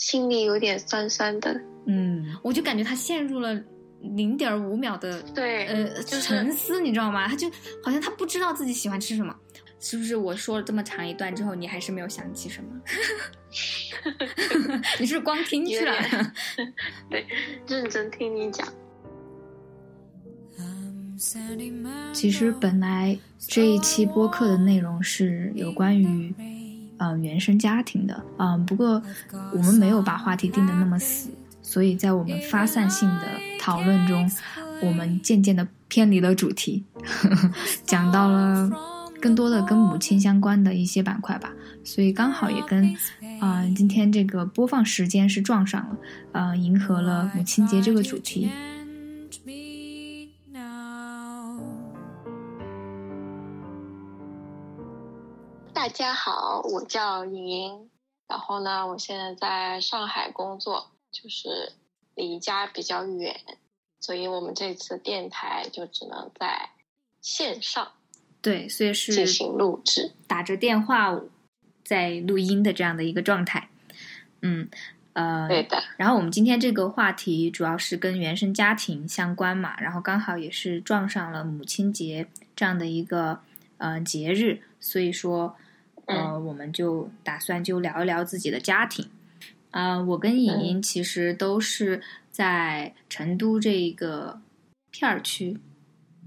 心里有点酸酸的。嗯，我就感觉他陷入了零点五秒的对，呃就是沉思，你知道吗？他就好像他不知道自己喜欢吃什么。是不是我说了这么长一段之后，你还是没有想起什么？你是不是光听去了？对，认真听你讲。其实本来这一期播客的内容是有关于呃原生家庭的，嗯、不过我们没有把话题定的那么死，所以在我们发散性的讨论中，我们渐渐的偏离了主题，讲到了更多的跟母亲相关的一些板块吧，所以刚好也跟啊、今天这个播放时间是撞上了，呃，迎合了母亲节这个主题。大家好，我叫莹莹，然后呢，我现在在上海工作，就是离家比较远，所以我们这次电台就只能在线上对，所以是进行录制。打着电话在录音的这样的一个状态。嗯，呃，对的，然后我们今天这个话题主要是跟原生家庭相关嘛，然后刚好也是撞上了母亲节这样的一个呃节日，所以说呃，我们就打算就聊一聊自己的家庭。啊、我跟颖颖其实都是在成都这个片儿区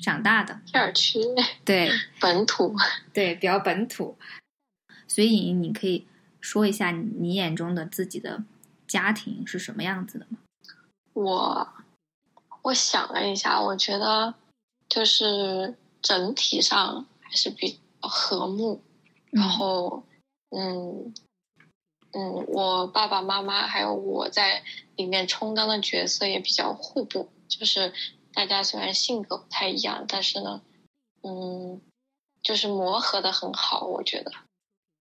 长大的，片儿区对，本土。对，比较本土。所以颖颖，你可以说一下你眼中的自己的家庭是什么样子的吗？我我想了一下，我觉得就是整体上还是比较和睦，然后嗯嗯，我爸爸妈妈还有我在里面充当的角色也比较互补，就是大家虽然性格不太一样，但是呢，嗯，就是磨合的很好，我觉得。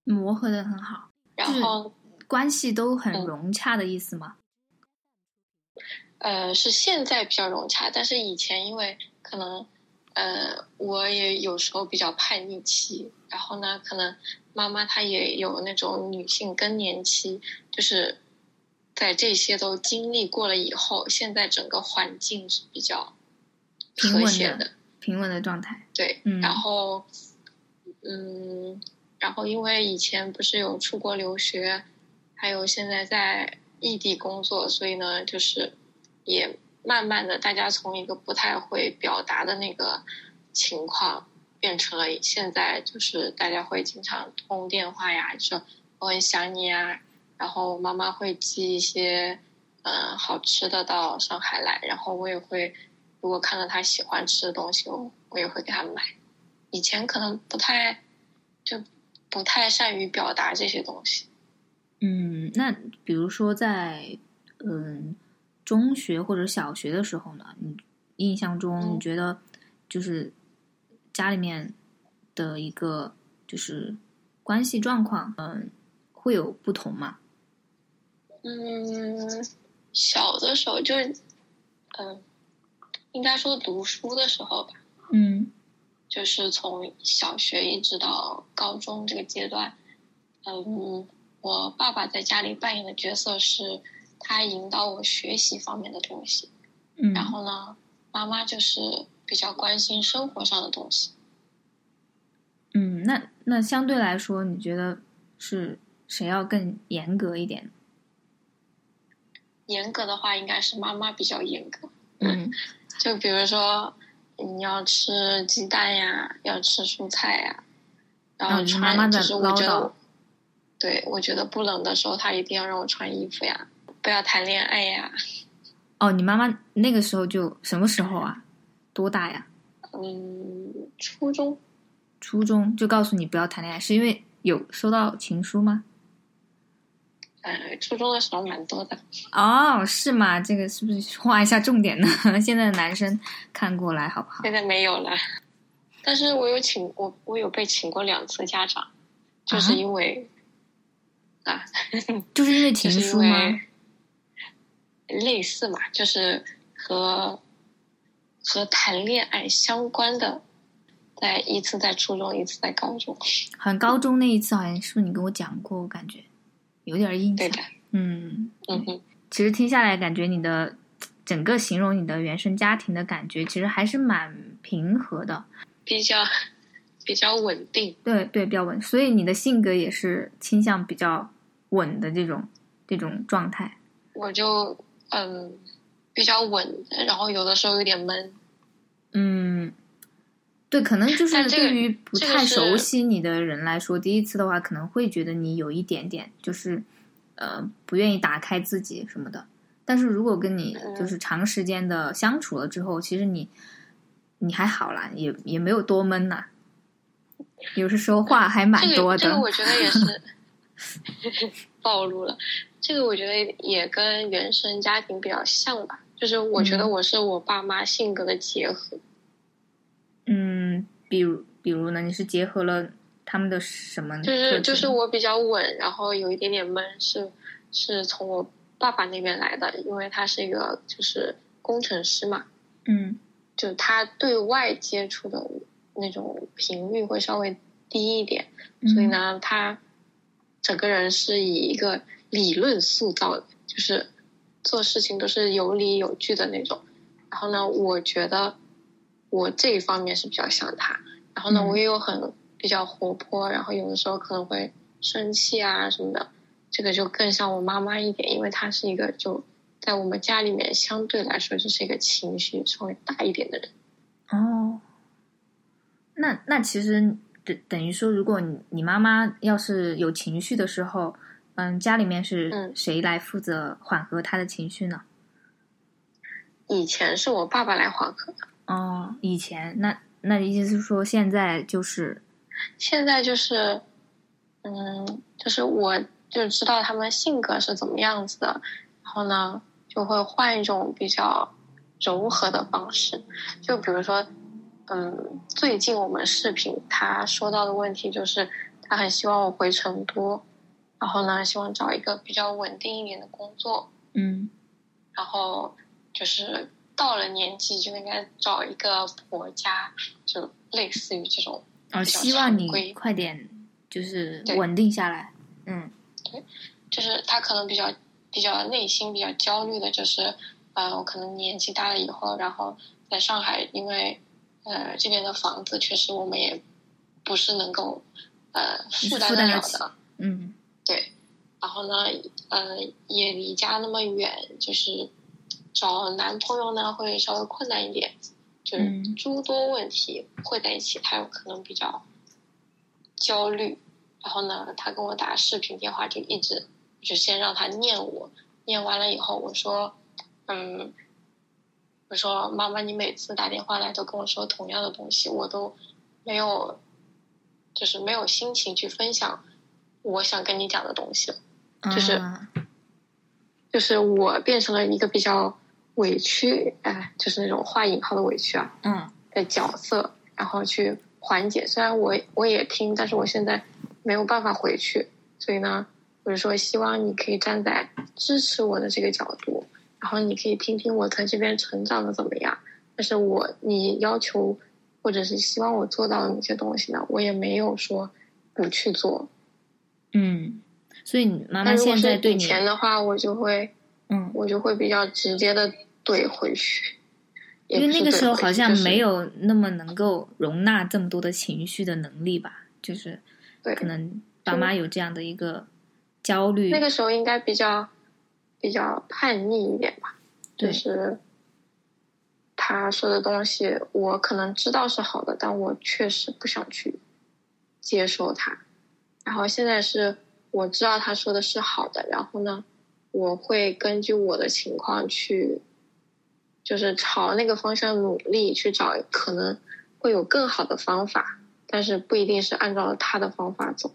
磨合的很好，然后关系都很嗯融洽的意思吗？呃，是现在比较融洽，但是以前因为可能，呃，我也有时候比较叛逆期，然后呢，可能妈妈她也有那种女性更年期，就是在这些都经历过了以后，现在整个环境是比较平稳的和谐的，平稳的状态。对，嗯然后，嗯，然后因为以前不是有出国留学，还有现在在异地工作，所以呢，就是也慢慢的，大家从一个不太会表达的那个情况，变成了现在就是大家会经常通电话呀，就说我很想你啊，然后妈妈会寄一些嗯、好吃的到上海来，然后我也会如果看到他喜欢吃的东西，我我也会给他买。以前可能不太就不太善于表达这些东西。嗯，那比如说在嗯中学或者小学的时候呢，你印象中嗯你觉得就是家里面的一个就是关系状况，嗯，会有不同吗？嗯，小的时候就是，嗯，应该说读书的时候吧，嗯就是从小学一直到高中这个阶段，嗯，我爸爸在家里扮演的角色是他引导我学习方面的东西，嗯，然后呢，妈妈就是比较关心生活上的东西。嗯，那那相对来说，你觉得是谁要更严格一点？严格的话，应该是妈妈比较严格。嗯 就比如说，你要吃鸡蛋呀，要吃蔬菜呀，然后嗯穿，就是我觉得，对我觉得不冷的时候，他一定要让我穿衣服呀，不要谈恋爱呀。哦，你妈妈那个时候就什么时候啊？多大呀？嗯，初中初中就告诉你不要谈恋爱，是因为有收到情书吗？呃，初中的时候蛮多的。哦，是吗？这个是不是画一下重点呢？现在的男生看过来好不好？现在没有了，但是我有请我我有被请过两次家长，就是啊因为啊，就是因为 情书吗？为类似嘛，就是和和谈恋爱相关的，在一次在初中，一次在高中。好像高中那一次好像是不是你跟我讲过？我感觉有点印象对的。，嗯，嗯哼，其实听下来，感觉你的整个形容你的原生家庭的感觉，其实还是蛮平和的，比较比较稳定。对对，比较稳。所以你的性格也是倾向比较稳的这种这种状态。我就嗯比较稳，然后有的时候有点闷。嗯，对，可能就是对于不太熟悉你的人来说，第一次的话可能会觉得你有一点点就是呃不愿意打开自己什么的。但是如果跟你嗯就是长时间的相处了之后，其实你你还好啦，也也没有多闷呐、有时说话还蛮这个多的。这个我觉得也是 暴露了。这个我觉得也跟原生家庭比较像吧，就是我觉得嗯我是我爸妈性格的结合。嗯，比如比如呢，你是结合了他们的什么呢？就是就是我比较稳，然后有一点点闷，是是从我爸爸那边来的，因为他是一个就是工程师嘛，嗯就他对外接触的那种频率会稍微低一点，所以嗯呢，他整个人是以一个理论塑造的，就是做事情都是有理有据的那种。然后呢，我觉得我这一方面是比较像他。然后呢，嗯我也有很比较活泼，然后有的时候可能会生气啊什么的，这个就更像我妈妈一点，因为她是一个就在我们家里面相对来说就是一个情绪稍微大一点的人。哦，那那其实等等于说，如果你你妈妈要是有情绪的时候，嗯，家里面是嗯。谁来负责缓和她的情绪呢？以前是我爸爸来缓和的，哦，以前那那意思是说现在就是现在就是，嗯，就是我就知道他们性格是怎么样子的，然后呢，就会换一种比较柔和的方式，就比如说，嗯，最近我们视频他说到的问题就是，他很希望我回成都，然后呢，希望找一个比较稳定一点的工作，嗯然后就是到了年纪就应该找一个婆家，就类似于这种。哦，比较希望你快点就是稳定下来。嗯对就是他可能比较比较内心比较焦虑的，就是呃，我可能年纪大了以后，然后在上海，因为呃这边的房子确实我们也不是能够呃负担得了的，嗯对。然后呢，呃，也离家那么远，就是找男朋友呢会稍微困难一点，就是嗯诸多问题会在一起，他有可能比较焦虑。然后呢，他跟我打视频电话，就一直就先让他念我，念完了以后，我说，嗯，我说妈妈，你每次打电话来都跟我说同样的东西，我都没有，就是没有心情去分享我想跟你讲的东西了。就是啊就是我变成了一个比较委屈，哎，就是那种画引号的委屈啊嗯的角色，然后去缓解。虽然我我也听，但是我现在没有办法回去，所以呢，我就说希望你可以站在支持我的这个角度，然后你可以听听我在这边成长的怎么样。但是我你要求或者是希望我做到的那些东西呢，我也没有说不去做。嗯，所以你妈妈现在对你前的话，我就会。嗯我就会比较直接的怼回去，因为那个时候好像没有那么能够容纳这么多的情绪的能力吧，就是对可能爸妈有这样的一个焦虑。那个时候应该比较比较叛逆一点吧，就是他说的东西，我可能知道是好的，但我确实不想去接受他。然后现在是我知道他说的是好的，然后呢，我会根据我的情况去，就是朝那个方向努力去找，可能会有更好的方法，但是不一定是按照他的方法走。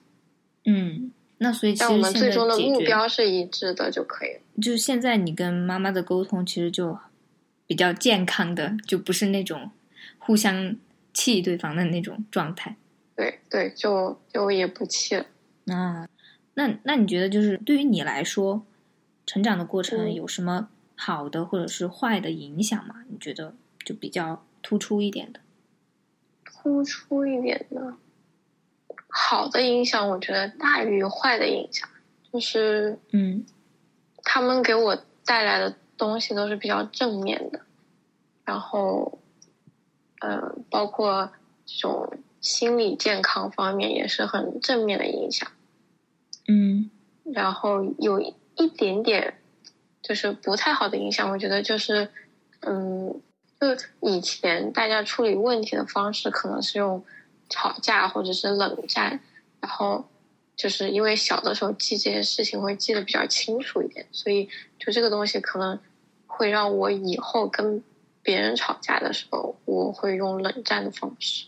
嗯，那所以其但我们最终的目标是一致的就可以了。就是现在你跟妈妈的沟通其实就比较健康的，就不是那种互相气对方的那种状态。对对，就就也不气了。啊，那那你觉得就是对于你来说，成长的过程嗯有什么好的或者是坏的影响吗？你觉得就比较突出一点的？突出一点的，好的影响，我觉得大于坏的影响。就是嗯他们给我带来的东西都是比较正面的，然后，呃，包括这种心理健康方面也是很正面的影响。嗯，然后有一点点就是不太好的影响，我觉得就是，嗯，就以前大家处理问题的方式可能是用吵架或者是冷战，然后。就是因为小的时候记这些事情会记得比较清楚一点，所以就这个东西可能会让我以后跟别人吵架的时候，我会用冷战的方式。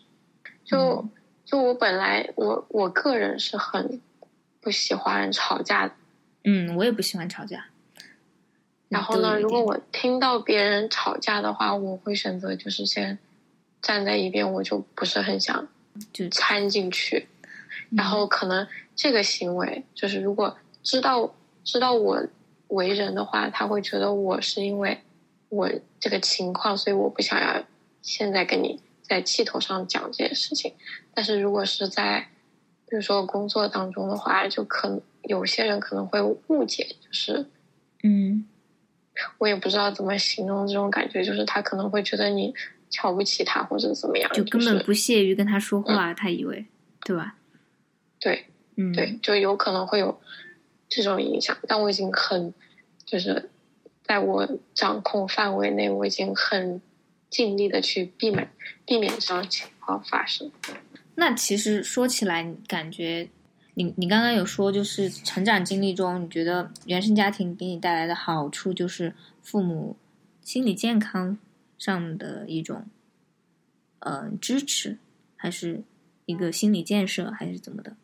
就就我本来我我个人是很不喜欢吵架的，嗯，我也不喜欢吵架。然后呢，如果我听到别人吵架的话，我会选择就是先站在一边，我就不是很想就掺进去，然后可能。这个行为就是，如果知道知道我为人的话，他会觉得我是因为我这个情况，所以我不想要现在跟你在气头上讲这件事情。但是如果是在比如说工作当中的话，就可能有些人可能会误解，就是嗯，我也不知道怎么形容这种感觉，就是他可能会觉得你瞧不起他或者怎么样，就根本不屑于跟他说话，他以为对吧？对。嗯，对，就有可能会有这种影响，但我已经很，就是在我掌控范围内，我已经很尽力的去避免避免这种情况发生。那其实说起来，感觉你你刚刚有说，就是成长经历中，你觉得原生家庭给你带来的好处，就是父母心理健康上的一种呃支持，还是一个心理建设，还是怎么的？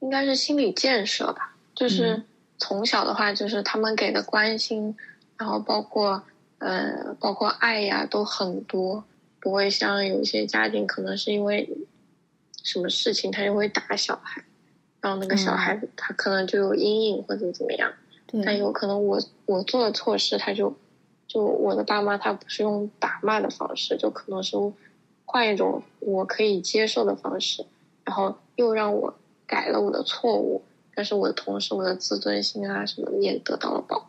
应该是心理建设吧，就是从小的话，就是他们给的关心，然后包括呃，包括爱呀，都很多，不会像有一些家庭可能是因为什么事情他就会打小孩，然后那个小孩子他可能就有阴影或者怎么样，但有可能我我做了错事，他就就我的爸妈他不是用打骂的方式，就可能是换一种我可以接受的方式，然后又让我。改了我的错误，但是我的同时，我的自尊心啊什么的也得到了保护。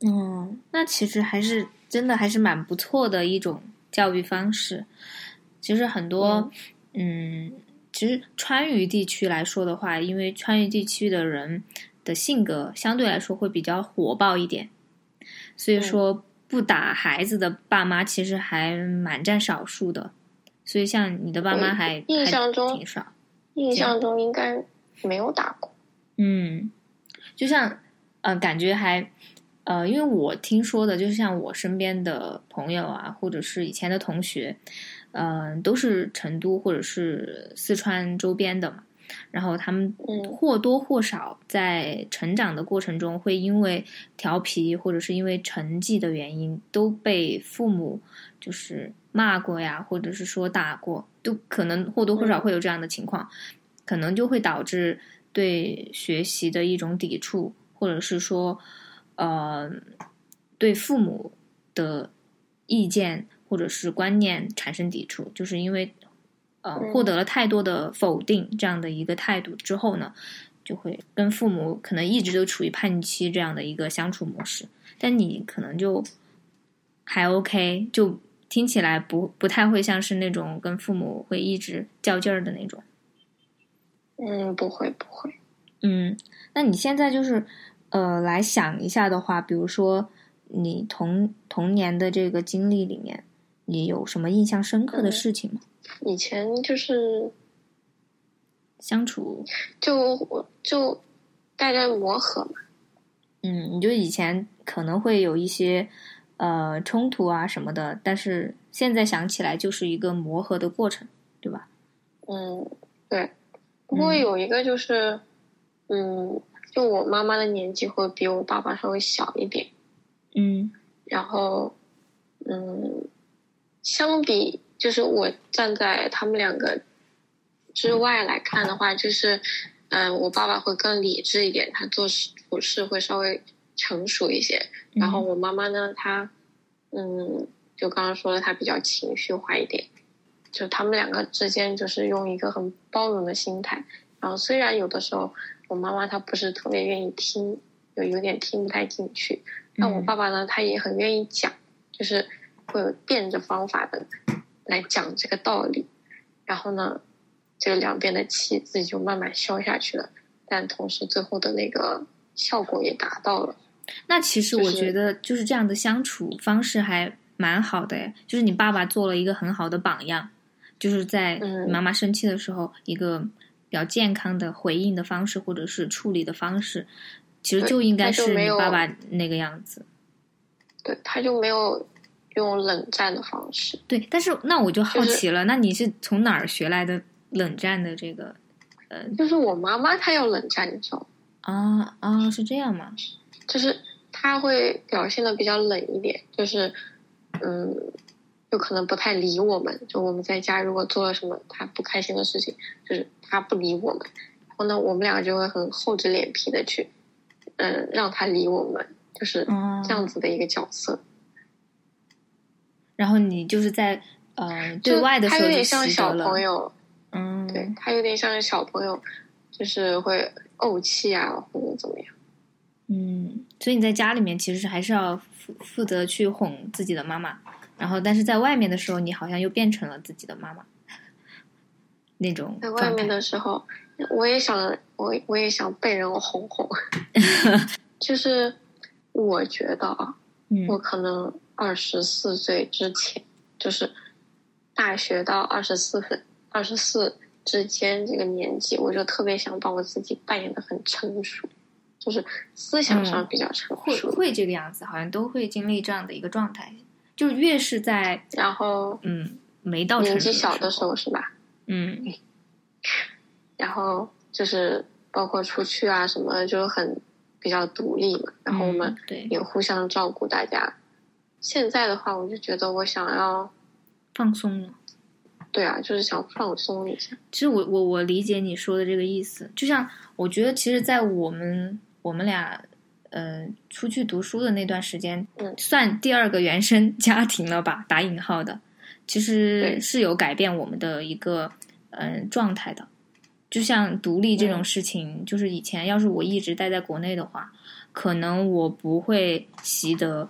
嗯，那其实还是真的还是蛮不错的一种教育方式。其实很多，嗯，其实川渝地区来说的话，因为川渝地区的人的性格相对来说会比较火爆一点，所以说不打孩子的爸妈其实还蛮占少数的。所以像你的爸妈还印象中挺少。印象中应该没有打过。嗯，就像呃，感觉还呃，因为我听说的，就是像我身边的朋友啊，或者是以前的同学，嗯，都是成都或者是四川周边的嘛。然后他们或多或少在成长的过程中，会因为调皮或者是因为成绩的原因，都被父母就是骂过呀，或者是说打过。都可能或多或少会有这样的情况，可能就会导致对学习的一种抵触，或者是说，呃，对父母的意见或者是观念产生抵触，就是因为呃获得了太多的否定这样的一个态度之后呢，就会跟父母可能一直都处于叛逆期这样的一个相处模式，但你可能就还 OK 就。听起来不不太会像是那种跟父母会一直较劲儿的那种。嗯，不会不会。嗯，那你现在就是呃，来想一下的话，比如说你童童年的这个经历里面，你有什么印象深刻的事情吗？以前就是相处，就就大家磨合嘛。嗯，你就以前可能会有一些。呃，冲突啊什么的，但是现在想起来就是一个磨合的过程，对吧？嗯，对。不过有一个就是，嗯，就我妈妈的年纪会比我爸爸稍微小一点。嗯。然后，嗯，相比就是我站在他们两个之外来看的话，就是，嗯，我爸爸会更理智一点，他做事处事会稍微。成熟一些，然后我妈妈呢，她，嗯，就刚刚说了，她比较情绪化一点，就他们两个之间就是用一个很包容的心态，然后虽然有的时候我妈妈她不是特别愿意听，有有点听不太进去。但我爸爸呢，他也很愿意讲，就是会有变着方法的来讲这个道理。然后呢，这个两边的气自己就慢慢消下去了，但同时最后的那个效果也达到了。那其实我觉得就是这样的相处方式还蛮好的，就是你爸爸做了一个很好的榜样，就是在妈妈生气的时候，一个比较健康的回应的方式或者是处理的方式，其实就应该是你爸爸那个样子。对，他就没有用冷战的方式。对，但是那我就好奇了，那你是从哪儿学来的冷战的这个？呃，就是我妈妈她要冷战，你知道吗？啊啊，是这样吗？就是她会表现的比较冷一点，就是嗯，就可能不太理我们。就我们在家如果做了什么她不开心的事情，就是她不理我们，然后呢，我们两个就会很厚着脸皮的去嗯让他理我们，就是这样子的一个角色。然后你就是在呃对外的时候，他有点像小朋友，嗯，对他有点像是小朋友，就是会怄气啊或者怎么样。嗯，所以你在家里面其实还是要负负责去哄自己的妈妈，然后但是在外面的时候，你好像又变成了自己的妈妈那种。在外面的时候，我也想，我我也想被人哄哄。就是我觉得啊，我可能二十四岁之前，就是大学到二十四分二十四之间这个年纪，我就特别想把我自己扮演的很成熟。就是思想上比较成熟，会会这个样子，好像都会经历这样的一个状态。就越是在然后嗯没到年纪小的时候是吧？嗯，然后就是包括出去啊什么，就很比较独立嘛。然后我们也互相照顾大家。现在的话，我就觉得我想要放松了。对啊，就是想放松一下。其实我我我理解你说的这个意思，就像我觉得，其实，在我们。我们俩，呃，出去读书的那段时间，嗯算第二个原生家庭了吧？打引号的，其实是有改变我们的一个嗯状态的。就像独立这种事情，就是以前要是我一直待在国内的话，可能我不会习得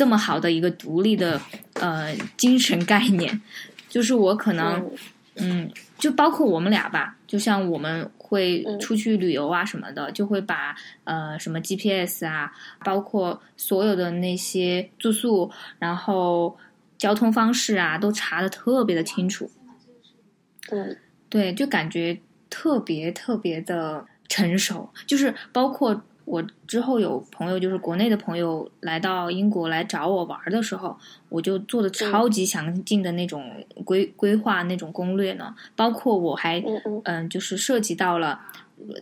这么好的一个独立的呃精神概念。就是我可能，嗯，就包括我们俩吧，就像我们。会出去旅游啊什么的，就会把呃什么 GPS 啊，包括所有的那些住宿，然后交通方式啊，都查的特别的清楚。对，对，就感觉特别特别的成熟，就是包括。我之后有朋友，就是国内的朋友来到英国来找我玩的时候，我就做的超级详尽的那种规规划、那种攻略呢。包括我还嗯，就是涉及到了，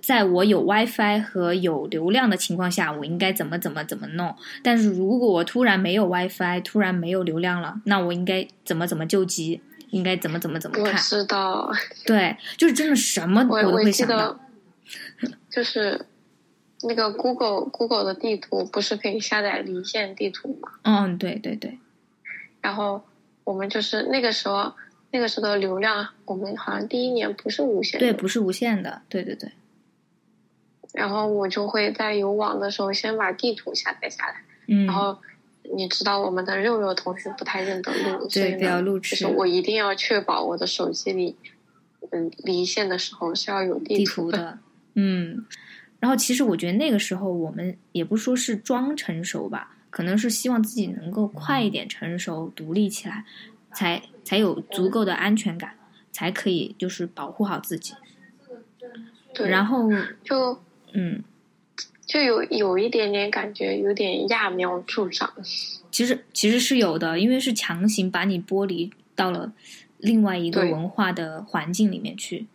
在我有 WiFi 和有流量的情况下，我应该怎么怎么怎么弄。但是如果我突然没有 WiFi，突然没有流量了，那我应该怎么怎么救急？应该怎么怎么怎么看？我知道，对，就是真的什么我都会想到，就是。那个 Google Google 的地图不是可以下载离线地图吗？嗯，对对对。然后我们就是那个时候，那个时候的流量，我们好像第一年不是无线。对，不是无线的。对对对。然后我就会在有网的时候先把地图下载下来。嗯。然后你知道我们的肉肉同学不太认得路，所以呢，就是我一定要确保我的手机里，嗯，离线的时候是要有地图的。嗯。然后，其实我觉得那个时候我们也不说是装成熟吧，可能是希望自己能够快一点成熟、独立起来，才才有足够的安全感，才可以就是保护好自己。对，然后就嗯，就有有一点点感觉，有点揠苗助长。其实其实是有的，因为是强行把你剥离到了另外一个文化的环境里面去，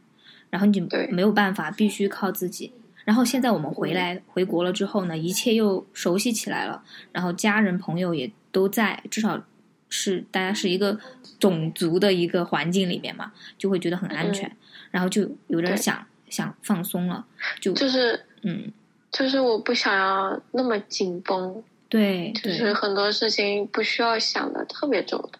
然后你就没有办法，必须靠自己。然后现在我们回来回国了之后呢，一切又熟悉起来了。然后家人朋友也都在，至少是大家是一个种族的一个环境里面嘛，就会觉得很安全。然后就有点想想放松了，就就是嗯，就是我不想要那么紧绷。对，就是很多事情不需要想的特别周到。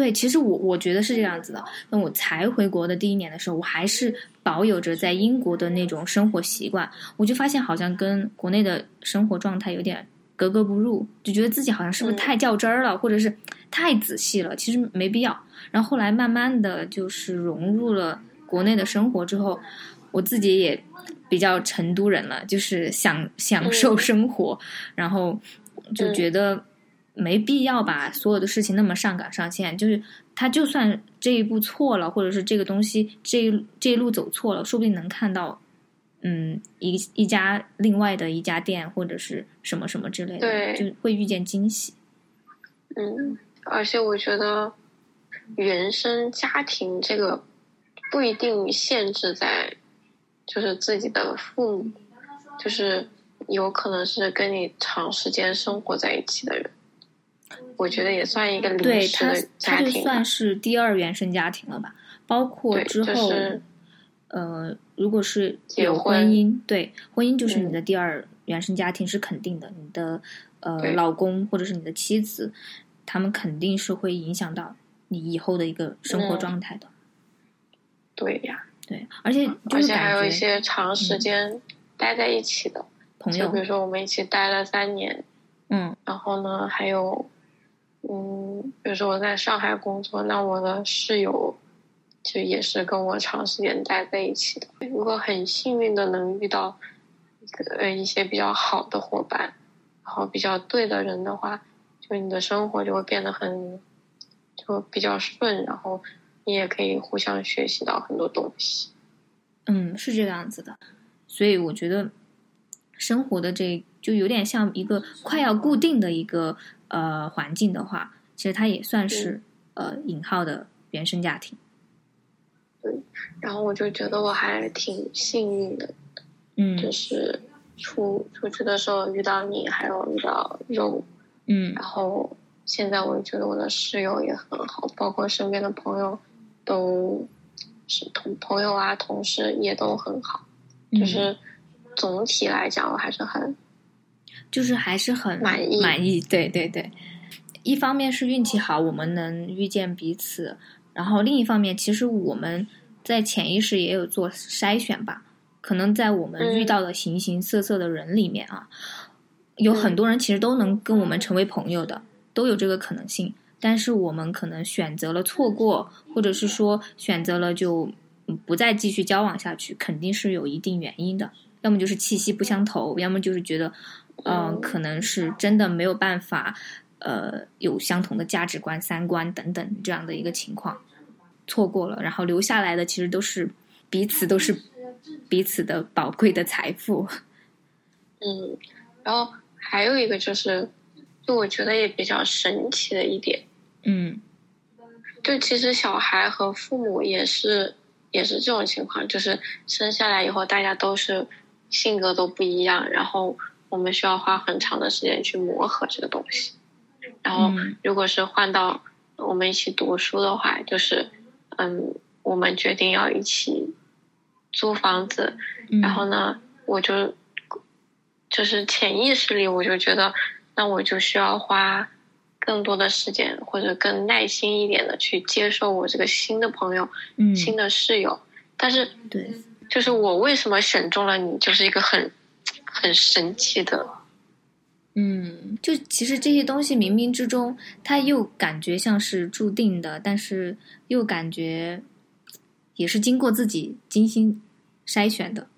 对，其实我我觉得是这样子的。那我才回国的第一年的时候，我还是保有着在英国的那种生活习惯，我就发现好像跟国内的生活状态有点格格不入，就觉得自己好像是不是太较真儿了，或者是太仔细了，其实没必要。然后后来慢慢的就是融入了国内的生活之后，我自己也比较成都人了，就是享享受生活，然后就觉得。没必要把所有的事情那么上纲上线，就是他就算这一步错了，或者是这个东西这一这一路走错了，说不定能看到，嗯，一一家另外的一家店或者是什么什么之类的，就会遇见惊喜。嗯，而且我觉得原生家庭这个不一定限制在就是自己的父母，就是有可能是跟你长时间生活在一起的人。我觉得也算一个临时的家庭，他就算是第二原生家庭了吧。包括之后，呃，如果是有婚姻，对婚姻就是你的第二原生家庭是肯定的。你的呃老公或者是你的妻子，他们肯定是会影响到你以后的一个生活状态的。对呀，对，而且而且还有一些长时间待在一起的朋友，比如说我们一起待了三年，嗯，然后呢还有。嗯，比如说我在上海工作，那我的室友就也是跟我长时间待在一起的。如果很幸运的能遇到呃一些比较好的伙伴，然后比较对的人的话，就你的生活就会变得很就比较顺，然后你也可以互相学习到很多东西。嗯，是这个样子的。所以我觉得生活的这就有点像一个快要固定的一个。呃，环境的话，其实它也算是呃引号的原生家庭。对，然后我就觉得我还挺幸运的，嗯，就是出出去的时候遇到你，还有遇到肉，嗯，然后现在我觉得我的室友也很好，包括身边的朋友都是同朋友啊，同事也都很好，就是总体来讲，我还是很。就是还是很满意，满意，对对对。一方面是运气好，我们能遇见彼此；然后另一方面，其实我们在潜意识也有做筛选吧。可能在我们遇到的形形色色的人里面啊，有很多人其实都能跟我们成为朋友的，都有这个可能性。但是我们可能选择了错过，或者是说选择了就不再继续交往下去，肯定是有一定原因的。要么就是气息不相投，要么就是觉得。嗯，可能是真的没有办法，呃，有相同的价值观、三观等等这样的一个情况，错过了，然后留下来的其实都是彼此都是彼此的宝贵的财富。嗯，然后还有一个就是，就我觉得也比较神奇的一点，嗯，就其实小孩和父母也是也是这种情况，就是生下来以后大家都是性格都不一样，然后。我们需要花很长的时间去磨合这个东西，然后如果是换到我们一起读书的话，就是嗯，我们决定要一起租房子，然后呢，我就就是潜意识里我就觉得，那我就需要花更多的时间或者更耐心一点的去接受我这个新的朋友，新的室友。但是，对，就是我为什么选中了你，就是一个很。很神奇的，嗯，就其实这些东西冥冥之中，它又感觉像是注定的，但是又感觉也是经过自己精心筛选的。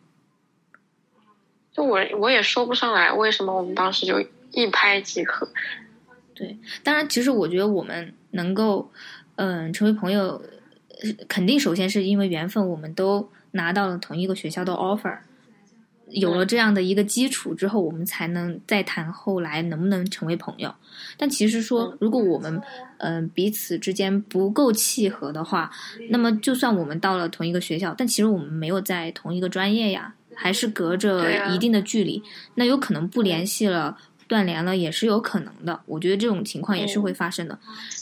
就我我也说不上来为什么我们当时就一拍即合。对，当然，其实我觉得我们能够嗯成为朋友，肯定首先是因为缘分，我们都拿到了同一个学校的 offer。有了这样的一个基础之后，我们才能再谈后来能不能成为朋友。但其实说，如果我们嗯彼此之间不够契合的话，那么就算我们到了同一个学校，但其实我们没有在同一个专业呀，还是隔着一定的距离，那有可能不联系了，断联了也是有可能的。我觉得这种情况也是会发生的。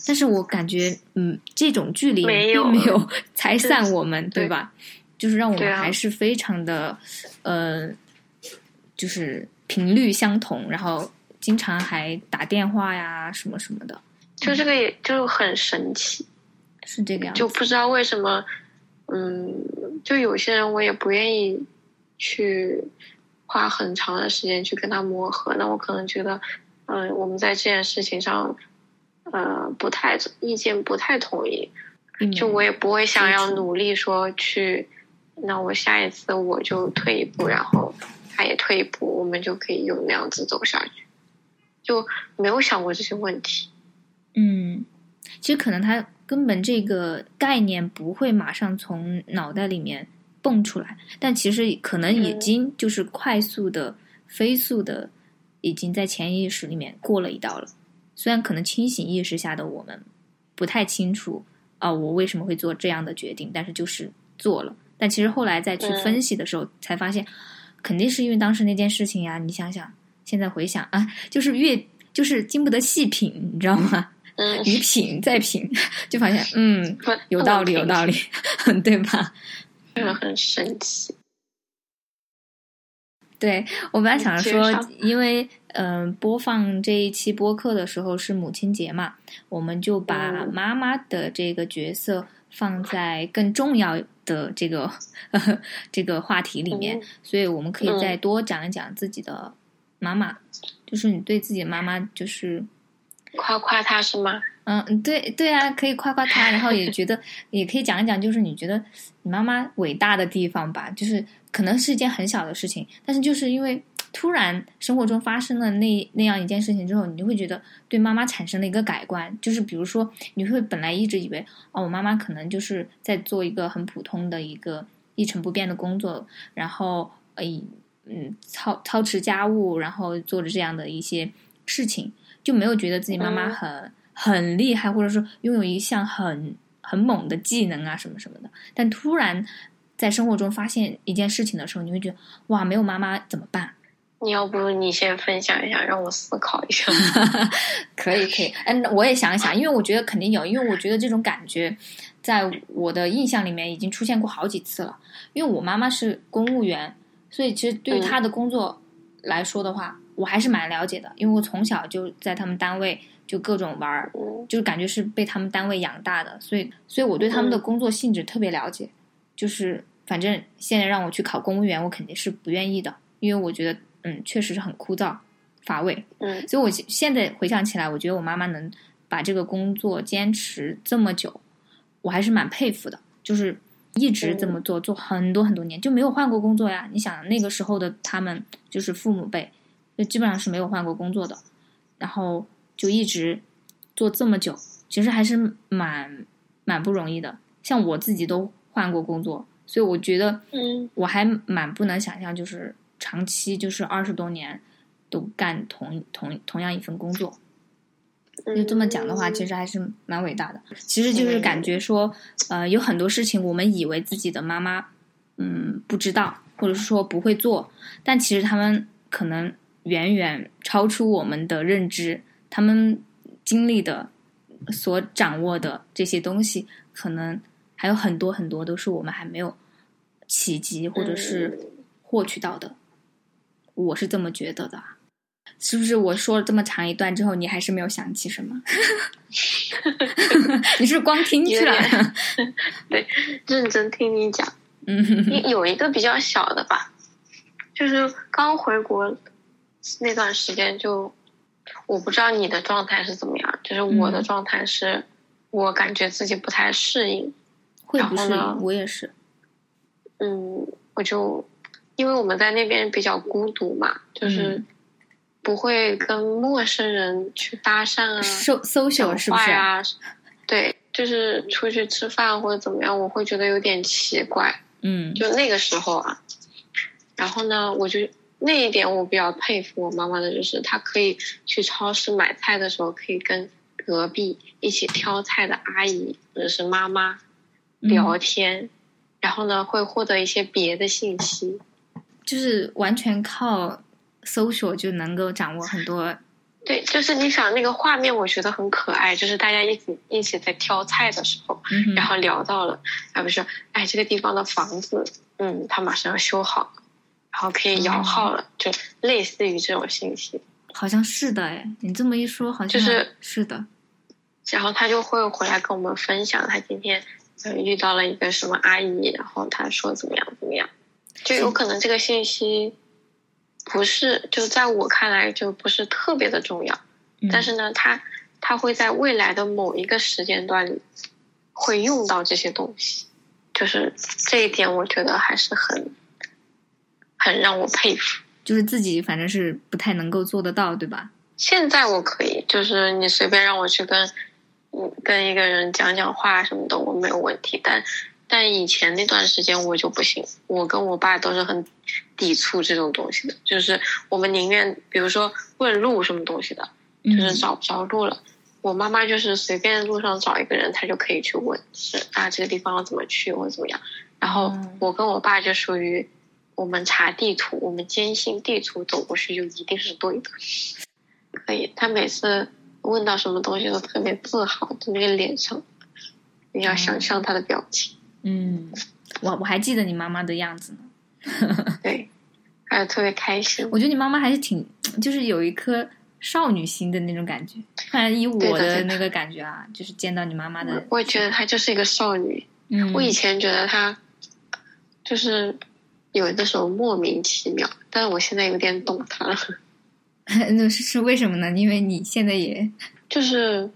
但是我感觉，嗯，这种距离并没有 拆散我们，对吧？就是让我们还是非常的，呃，就是频率相同，然后经常还打电话呀，什么什么的。就这个也就很神奇。是这个样子。就不知道为什么，嗯，就有些人我也不愿意去花很长的时间去跟他磨合。那我可能觉得，嗯，我们在这件事情上，呃，不太意见不太统一，就我也不会想要努力说去，那我下一次我就退一步，然后他也退一步，我们就可以有那样子走下去，就没有想过这些问题。嗯，其实可能他根本这个概念不会马上从脑袋里面蹦出来，但其实可能已经就是快速的、飞速的，已经在潜意识里面过了一道了。虽然可能清醒意识下的我们不太清楚啊，我为什么会做这样的决定，但是就是做了。但其实后来再去分析的时候，才发现肯定是因为当时那件事情呀。你想想，现在回想啊，就是越就是经不得细品，你知道吗？嗯你品再品，就发现嗯，有道理，有道理，对吧？很神奇。对我本来想着说，因为嗯，播放这一期播客的时候是母亲节嘛，我们就把妈妈的这个角色放在更重要的这个 这个话题里面，所以我们可以再多讲一讲自己的妈妈，就是你对自己的妈妈就是。夸夸她是吗？嗯，对对啊，可以夸夸她，然后也觉得 也可以讲一讲，就是你觉得你妈妈伟大的地方吧，就是可能是一件很小的事情，但是就是因为突然生活中发生了那那样一件事情之后，你就会觉得对妈妈产生了一个改观，就是比如说你会本来一直以为哦，我妈妈可能就是在做一个很普通的一个一成不变的工作，然后呃嗯操操持家务，然后做着这样的一些事情。就没有觉得自己妈妈很很厉害，或者说拥有一项很很猛的技能啊什么什么的。但突然在生活中发现一件事情的时候，你会觉得哇，没有妈妈怎么办？你要不你先分享一下，让我思考一下。可 以可以，嗯，我也想一想，因为我觉得肯定有，因为我觉得这种感觉在我的印象里面已经出现过好几次了。因为我妈妈是公务员，所以其实对于她的工作来说的话。我还是蛮了解的，因为我从小就在他们单位就各种玩儿，就是感觉是被他们单位养大的，所以，所以我对他们的工作性质特别了解。就是反正现在让我去考公务员，我肯定是不愿意的，因为我觉得，嗯，确实是很枯燥乏味。嗯，所以我现在回想起来，我觉得我妈妈能把这个工作坚持这么久，我还是蛮佩服的。就是一直这么做，做很多很多年，就没有换过工作呀。你想那个时候的他们，就是父母辈。就基本上是没有换过工作的，然后就一直做这么久，其实还是蛮蛮不容易的。像我自己都换过工作，所以我觉得，嗯，我还蛮不能想象，就是长期就是二十多年都干同同同样一份工作。就这么讲的话，其实还是蛮伟大的。其实就是感觉说，呃，有很多事情我们以为自己的妈妈，嗯，不知道，或者是说不会做，但其实他们可能。远远超出我们的认知，他们经历的、所掌握的这些东西，可能还有很多很多都是我们还没有企及或者是获取到的。我是这么觉得的，是不是？我说了这么长一段之后，你还是没有想起什么？你是光听去了？对，认真听你讲。嗯，有一个比较小的吧，就是刚回国。那段时间就，我不知道你的状态是怎么样，就是我的状态是，我感觉自己不太适应，会不适应，我也是。嗯，我就因为我们在那边比较孤独嘛，就是不会跟陌生人去搭讪啊、搜搜小是不是啊？对，就是出去吃饭或者怎么样，我会觉得有点奇怪。嗯，就那个时候啊，然后呢，我就。那一点我比较佩服我妈妈的，就是她可以去超市买菜的时候，可以跟隔壁一起挑菜的阿姨或者是妈妈聊天，然后呢会获得一些别的信息，就是完全靠搜索就能够掌握很多。对，就是你想那个画面，我觉得很可爱，就是大家一起一起在挑菜的时候，然后聊到了，而不是哎这个地方的房子，嗯，他马上要修好。然后可以摇号了，就类似于这种信息，好像是的哎，你这么一说，好像就是是的，然后他就会回来跟我们分享他今天呃遇到了一个什么阿姨，然后他说怎么样怎么样，就有可能这个信息不是就在我看来就不是特别的重要，但是呢，他他会在未来的某一个时间段里会用到这些东西，就是这一点我觉得还是很很让我佩服。就是自己反正是不太能够做得到，对吧？现在我可以，就是你随便让我去跟嗯跟一个人讲讲话什么的，我没有问题。但但以前那段时间我就不行，我跟我爸都是很抵触这种东西的，就是我们宁愿比如说问路什么东西的，就是找不着路了，我妈妈就是随便路上找一个人，她就可以去问，是啊这个地方要怎么去或者怎么样。然后我跟我爸就属于我们查地图，我们坚信地图走过去就一定是对的。可以，他每次问到什么东西都特别自豪，就那个脸上，你要想象他的表情。嗯，我我还记得你妈妈的样子呢。对，还有特别开心。我觉得你妈妈还是挺，就是有一颗少女心的那种感觉。反正以我的那个感觉啊，就是见到你妈妈的，我也觉得她就是一个少女。嗯，我以前觉得她就是有的时候莫名其妙，但是我现在有点懂她了。那是是为什么呢？因为你现在也就是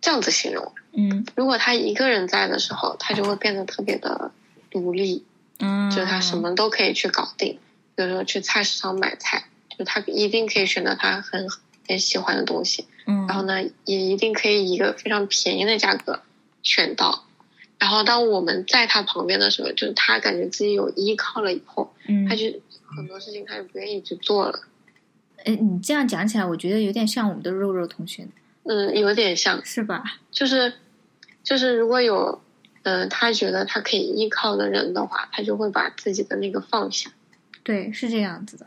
这样子形容。嗯，如果他一个人在的时候，他就会变得特别的独立。嗯，就是他什么都可以去搞定，比如说去菜市场买菜，就他一定可以选择他很很喜欢的东西。嗯，然后呢，也一定可以以一个非常便宜的价格选到。然后当我们在他旁边的时候，就是他感觉自己有依靠了以后，嗯，他就很多事情他就不愿意去做了。哎，你这样讲起来，我觉得有点像我们的肉肉同学。嗯，有点像是吧？就是，就是如果有，嗯，他觉得他可以依靠的人的话，他就会把自己的那个放下。对，是这样子的。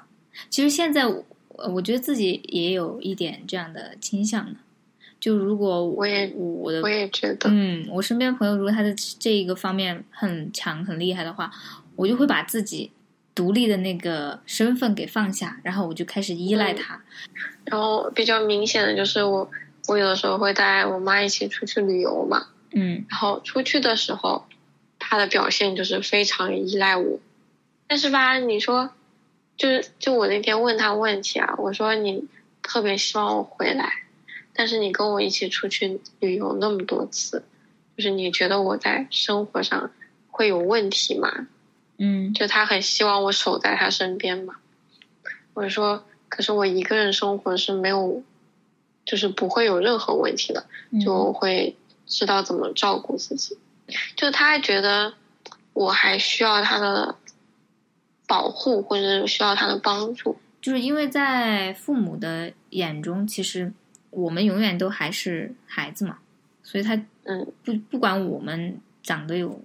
其实现在，我我觉得自己也有一点这样的倾向呢。就如果我也我的我也觉得，嗯，我身边朋友如果他的这一个方面很强很厉害的话，我就会把自己。独立的那个身份给放下，然后我就开始依赖他。然后比较明显的就是我，我有的时候会带我妈一起出去旅游嘛。嗯。然后出去的时候，他的表现就是非常依赖我。但是吧，你说，就是就我那天问他问题啊，我说你特别希望我回来，但是你跟我一起出去旅游那么多次，就是你觉得我在生活上会有问题吗？嗯，就他很希望我守在他身边嘛。我说，可是我一个人生活是没有，就是不会有任何问题的，就会知道怎么照顾自己。就他还觉得我还需要他的保护，或者需要他的帮助。就是因为在父母的眼中，其实我们永远都还是孩子嘛，所以他嗯，不不管我们长得有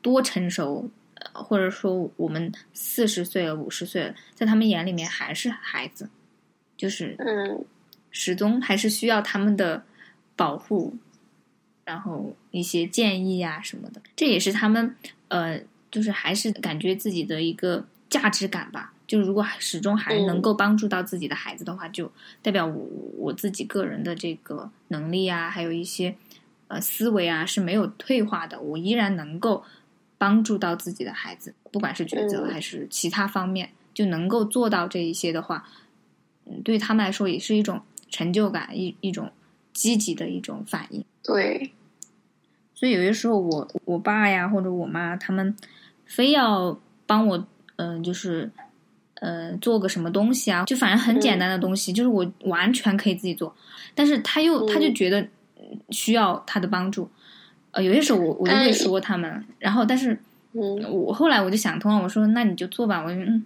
多成熟。或者说，我们四十岁了、五十岁了，在他们眼里面还是孩子，就是嗯，始终还是需要他们的保护，然后一些建议啊什么的。这也是他们呃，就是还是感觉自己的一个价值感吧。就如果始终还能够帮助到自己的孩子的话，就代表我我自己个人的这个能力啊，还有一些呃思维啊是没有退化的，我依然能够。帮助到自己的孩子，不管是抉择还是其他方面，就能够做到这一些的话，嗯，对他们来说也是一种成就感，一一种积极的一种反应。对，所以有些时候，我我爸呀或者我妈他们非要帮我，嗯，就是呃做个什么东西啊，就反正很简单的东西，就是我完全可以自己做，但是他又他就觉得需要他的帮助。呃，有些时候我我就会说他们，然后但是，嗯，我后来我就想通了，我说那你就做吧，我嗯，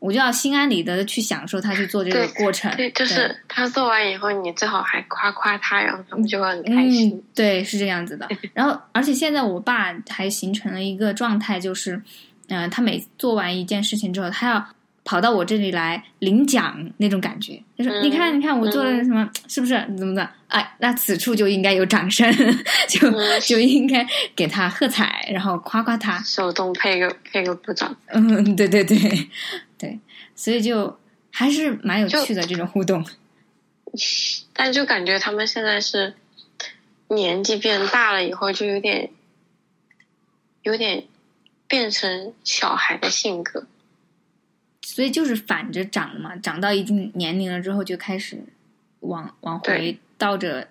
我就要心安理得的去享受他去做这个过程，对，就是他做完以后，你最好还夸夸他，然后他们就会很开心。对，是这样子的。然后，而且现在我爸还形成了一个状态，就是，嗯，他每做完一件事情之后，他要。跑到我这里来领奖那种感觉，他说：“你看，你看，我做了什么？是不是怎么的？哎，那此处就应该有掌声，就就应该给他喝彩，然后夸夸他，手动配个配个鼓掌。嗯，对对对对，所以就还是蛮有趣的这种互动。但就感觉他们现在是，年纪变大了以后，就有点有点变成小孩的性格。所以就是反着长嘛，长到一定年龄了之后，就开始往往回倒着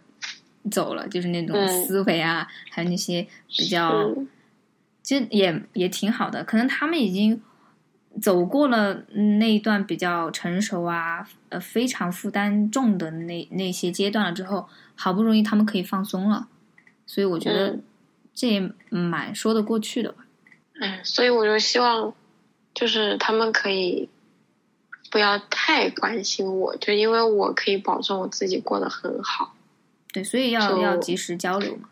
走了，就是那种嗯思维啊，还有那些比较，是其实也也挺好的。可能他们已经走过了那一段比较成熟啊，呃，非常负担重的那那些阶段了之后，好不容易他们可以放松了，所以我觉得嗯这也蛮说得过去的吧。嗯，所以我就希望，就是他们可以不要太关心我，就因为我可以保证我自己过得很好。对，所以要要及时交流嘛。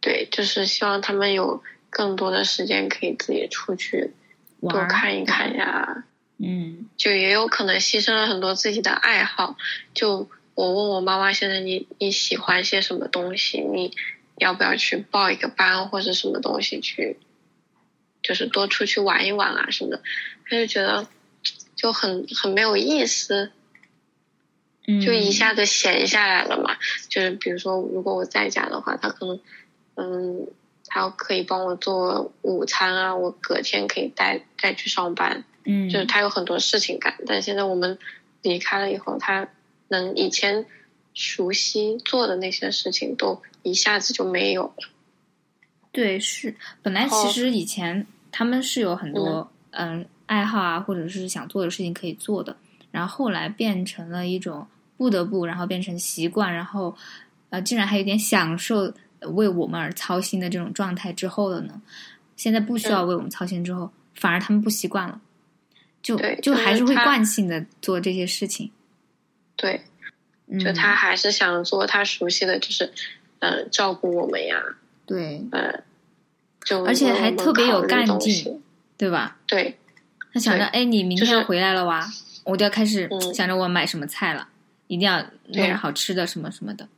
对，就是希望他们有更多的时间可以自己出去多看一看呀。嗯就也有可能牺牲了很多自己的爱好。就我问我妈妈，现在你你喜欢些什么东西？你要不要去报一个班或者什么东西去，就是多出去玩一玩啊什么的？她就觉得就很很没有意思，嗯，就一下子闲下来了嘛。就是比如说，如果我在家的话，她可能嗯。她可以帮我做午餐啊，我隔天可以带带去上班，嗯，就是他有很多事情干，但现在我们离开了以后，他能以前熟悉做的那些事情都一下子就没有了。对，是本来其实以前他们是有很多嗯爱好啊，或者是想做的事情可以做的，然后后来变成了一种不得不，然后变成习惯，然后呃，竟然还有点享受为我们而操心的这种状态之后了呢，现在不需要为我们操心之后，反而他们不习惯了，就就还是会惯性的做这些事情，对，嗯，就他还是想做他熟悉的，就是嗯、呃照顾我们呀，对。呃，就而且还特别有干劲。对吧？对。他想着，对哎，你明天回来了哇，我就要开始嗯。想着我买什么菜了，一定要弄点好吃的什么什么的。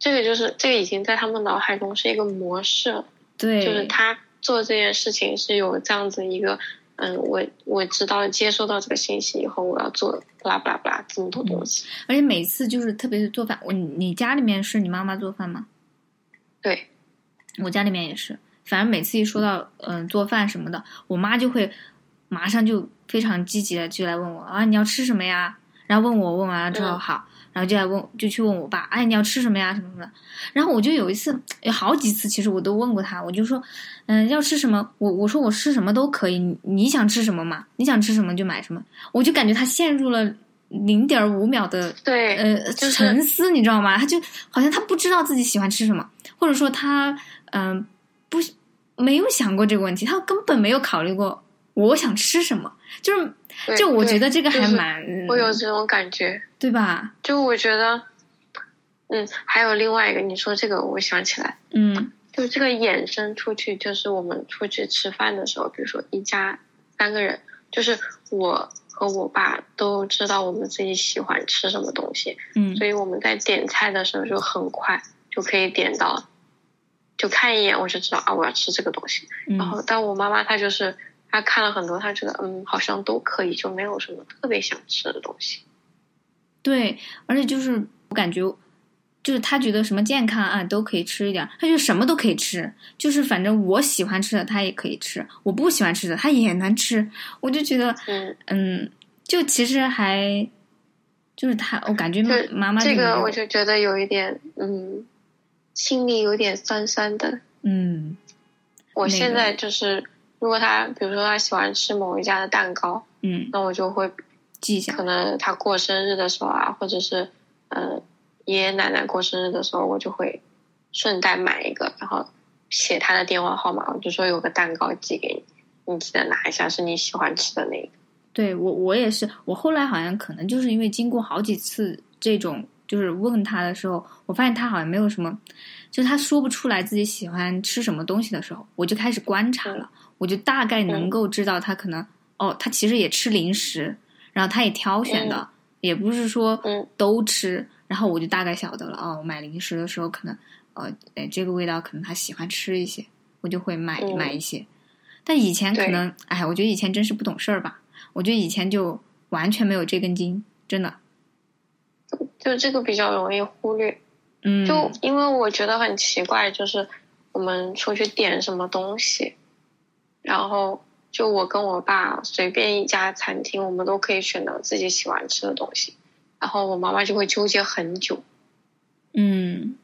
这个就是这个已经在他们脑海中是一个模式了，对，就是他做这件事情是有这样子一个。嗯，我我知道接收到这个信息以后，我要做巴拉巴拉巴拉这么多东西。而且每次就是特别是做饭，我你你家里面是你妈妈做饭吗？对，我家里面也是，反正每次一说到嗯、做饭什么的，我妈就会马上就非常积极的就来问我啊你要吃什么呀？然后问我问完了之后、嗯好，然后就来问就去问我爸，哎你要吃什么呀什么什么的。然后我就有一次有好几次，其实我都问过他，我就说嗯要吃什么，我我说我吃什么都可以，你你想吃什么嘛？你想吃什么就买什么。我就感觉他陷入了零点五秒的对，呃就是沉思，你知道吗？他就好像他不知道自己喜欢吃什么，或者说他嗯、不没有想过这个问题，他根本没有考虑过我想吃什么，就是就我觉得这个还就是蛮、我有这种感觉。对吧？就我觉得，嗯，还有另外一个，你说这个，我想起来，嗯就这个衍生出去，就是我们出去吃饭的时候，比如说一家三个人，就是我和我爸都知道我们自己喜欢吃什么东西，嗯所以我们在点菜的时候就很快就可以点到，就看一眼我就知道啊，我要吃这个东西。然后嗯，但我妈妈她就是她看了很多，他觉得嗯好像都可以，就没有什么特别想吃的东西。对，而且就是我感觉。就是他觉得什么健康啊都可以吃一点儿，他就什么都可以吃，就是反正我喜欢吃的他也可以吃，我不喜欢吃的他也能吃，我就觉得嗯，嗯，就其实还就是他，我感觉妈妈这个我就觉得有一点嗯，心里有点酸酸的。嗯我现在就是，如果他比如说他喜欢吃某一家的蛋糕，嗯那我就会记一下可能他过生日的时候啊，或者是呃爷爷奶奶过生日的时候，我就会顺带买一个，然后写他的电话号码，我就说有个蛋糕寄给你，你记得拿一下，是你喜欢吃的那个。对我我也是，我后来好像可能就是因为经过好几次这种就是问他的时候，我发现他好像没有什么，就他说不出来自己喜欢吃什么东西的时候，我就开始观察了，我就大概能够知道他可能、哦，他其实也吃零食，然后他也挑选的，也不是说嗯都吃，然后我就大概晓得了哦，我买零食的时候可能呃，哎这个味道可能他喜欢吃一些，我就会买、嗯买一些。但以前可能，哎，我觉得以前真是不懂事儿吧。我觉得以前就完全没有这根筋，真的。就这个比较容易忽略。嗯，就因为我觉得很奇怪，就是我们出去点什么东西，然后就我跟我爸随便一家餐厅，我们都可以选择自己喜欢吃的东西，然后我妈妈就会纠结很久。嗯，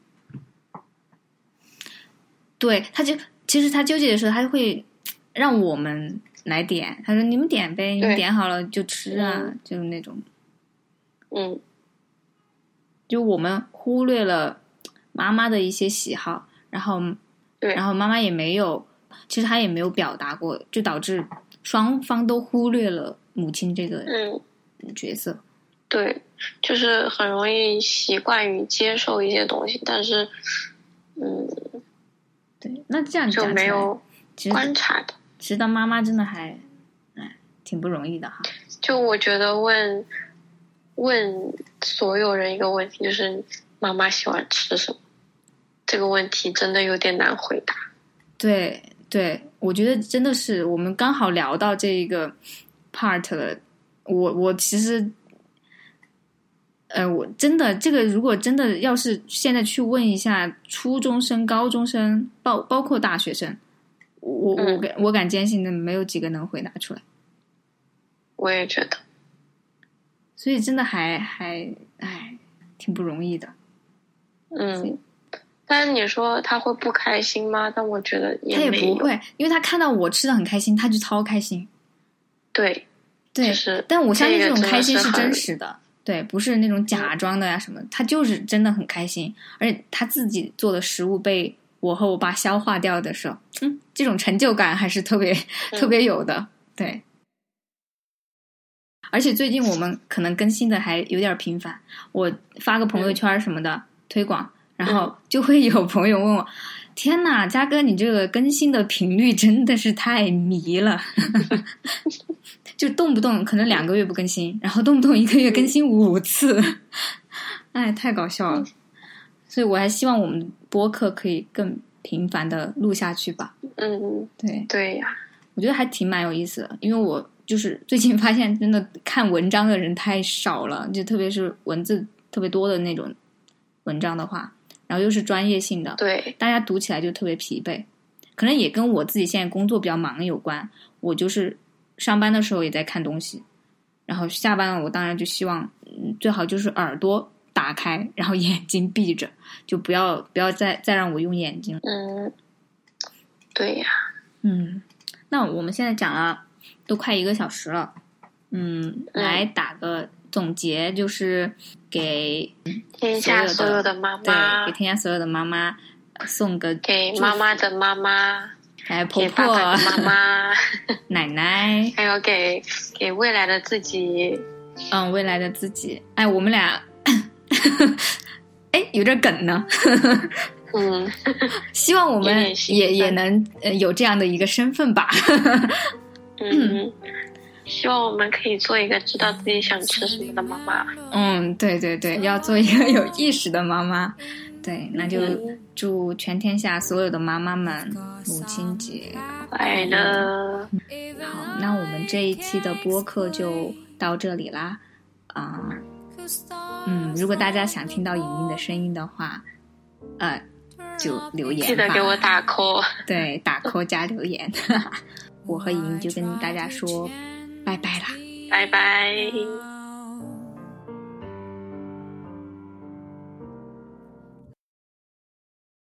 对，他就其实他纠结的时候，他会让我们来点。他说：“你们点呗，你们点好了就吃啊。嗯就是那种，嗯就我们忽略了妈妈的一些喜好，然后对然后妈妈也没有，其实他也没有表达过，就导致双方都忽略了母亲这个嗯，角色。对，就是很容易习惯于接受一些东西，但是嗯对，那这样就没有观察的。其实当妈妈真的还，哎，挺不容易的哈。就我觉得问问所有人一个问题，就是妈妈喜欢吃什么？这个问题真的有点难回答。对对，我觉得真的是我们刚好聊到这一个 part 了。我我其实，呃，我真的这个如果真的要是现在去问一下初中生、高中生，包包括大学生，我我嗯敢我敢坚信的没有几个能回答出来。我也觉得，所以真的还还哎，挺不容易的。嗯。但是你说他会不开心吗？但我觉得他也。不会，因为他看到我吃的很开心，他就超开心。对，对，就是但我相信这种开心是真实的，对，不是那种假装的呀、什么，他就是真的很开心，而且他自己做的食物被我和我爸消化掉的时候，嗯，这种成就感还是特别、嗯 特别有的，对。而且最近我们可能更新的还有点频繁，我发个朋友圈什么的、推广，然后就会有朋友问我：“天呐，嘉哥，你这个更新的频率真的是太迷了。”就动不动可能两个月不更新，然后动不动一个月更新五次，哎，太搞笑了。所以我还希望我们播客可以更频繁的录下去吧。嗯，对，对呀，我觉得还挺蛮有意思的，因为我就是最近发现，真的看文章的人太少了，就特别是文字特别多的那种文章的话，然后又是专业性的，对，大家读起来就特别疲惫，可能也跟我自己现在工作比较忙有关。我就是上班的时候也在看东西，然后下班了，我当然就希望，嗯，最好就是耳朵打开，然后眼睛闭着，就不要不要再再让我用眼睛了。嗯，对呀，嗯，那我们现在讲了都快一个小时了，嗯，嗯来打个总结，就是给天下所有的妈对妈给，天下所有的妈妈呃送个给妈妈的妈妈，还有婆婆妈妈，奶奶，还有给给未来的自己。嗯，未来的自己，哎，我们俩，哎，有点梗呢。嗯，希望我 们也也能呃有这样的一个身份吧。嗯，希望我们可以做一个知道自己想吃什么的妈妈。嗯，对对对，要做一个有意识的妈妈。对，那就嗯祝全天下所有的妈妈们母亲节快乐，好。那我们这一期的播客就到这里啦。啊、嗯，如果大家想听到莹莹的声音的话，呃，就留言吧。记得给我打 call，对打 call 加留言。我和莹莹就跟大家说拜拜啦。拜拜。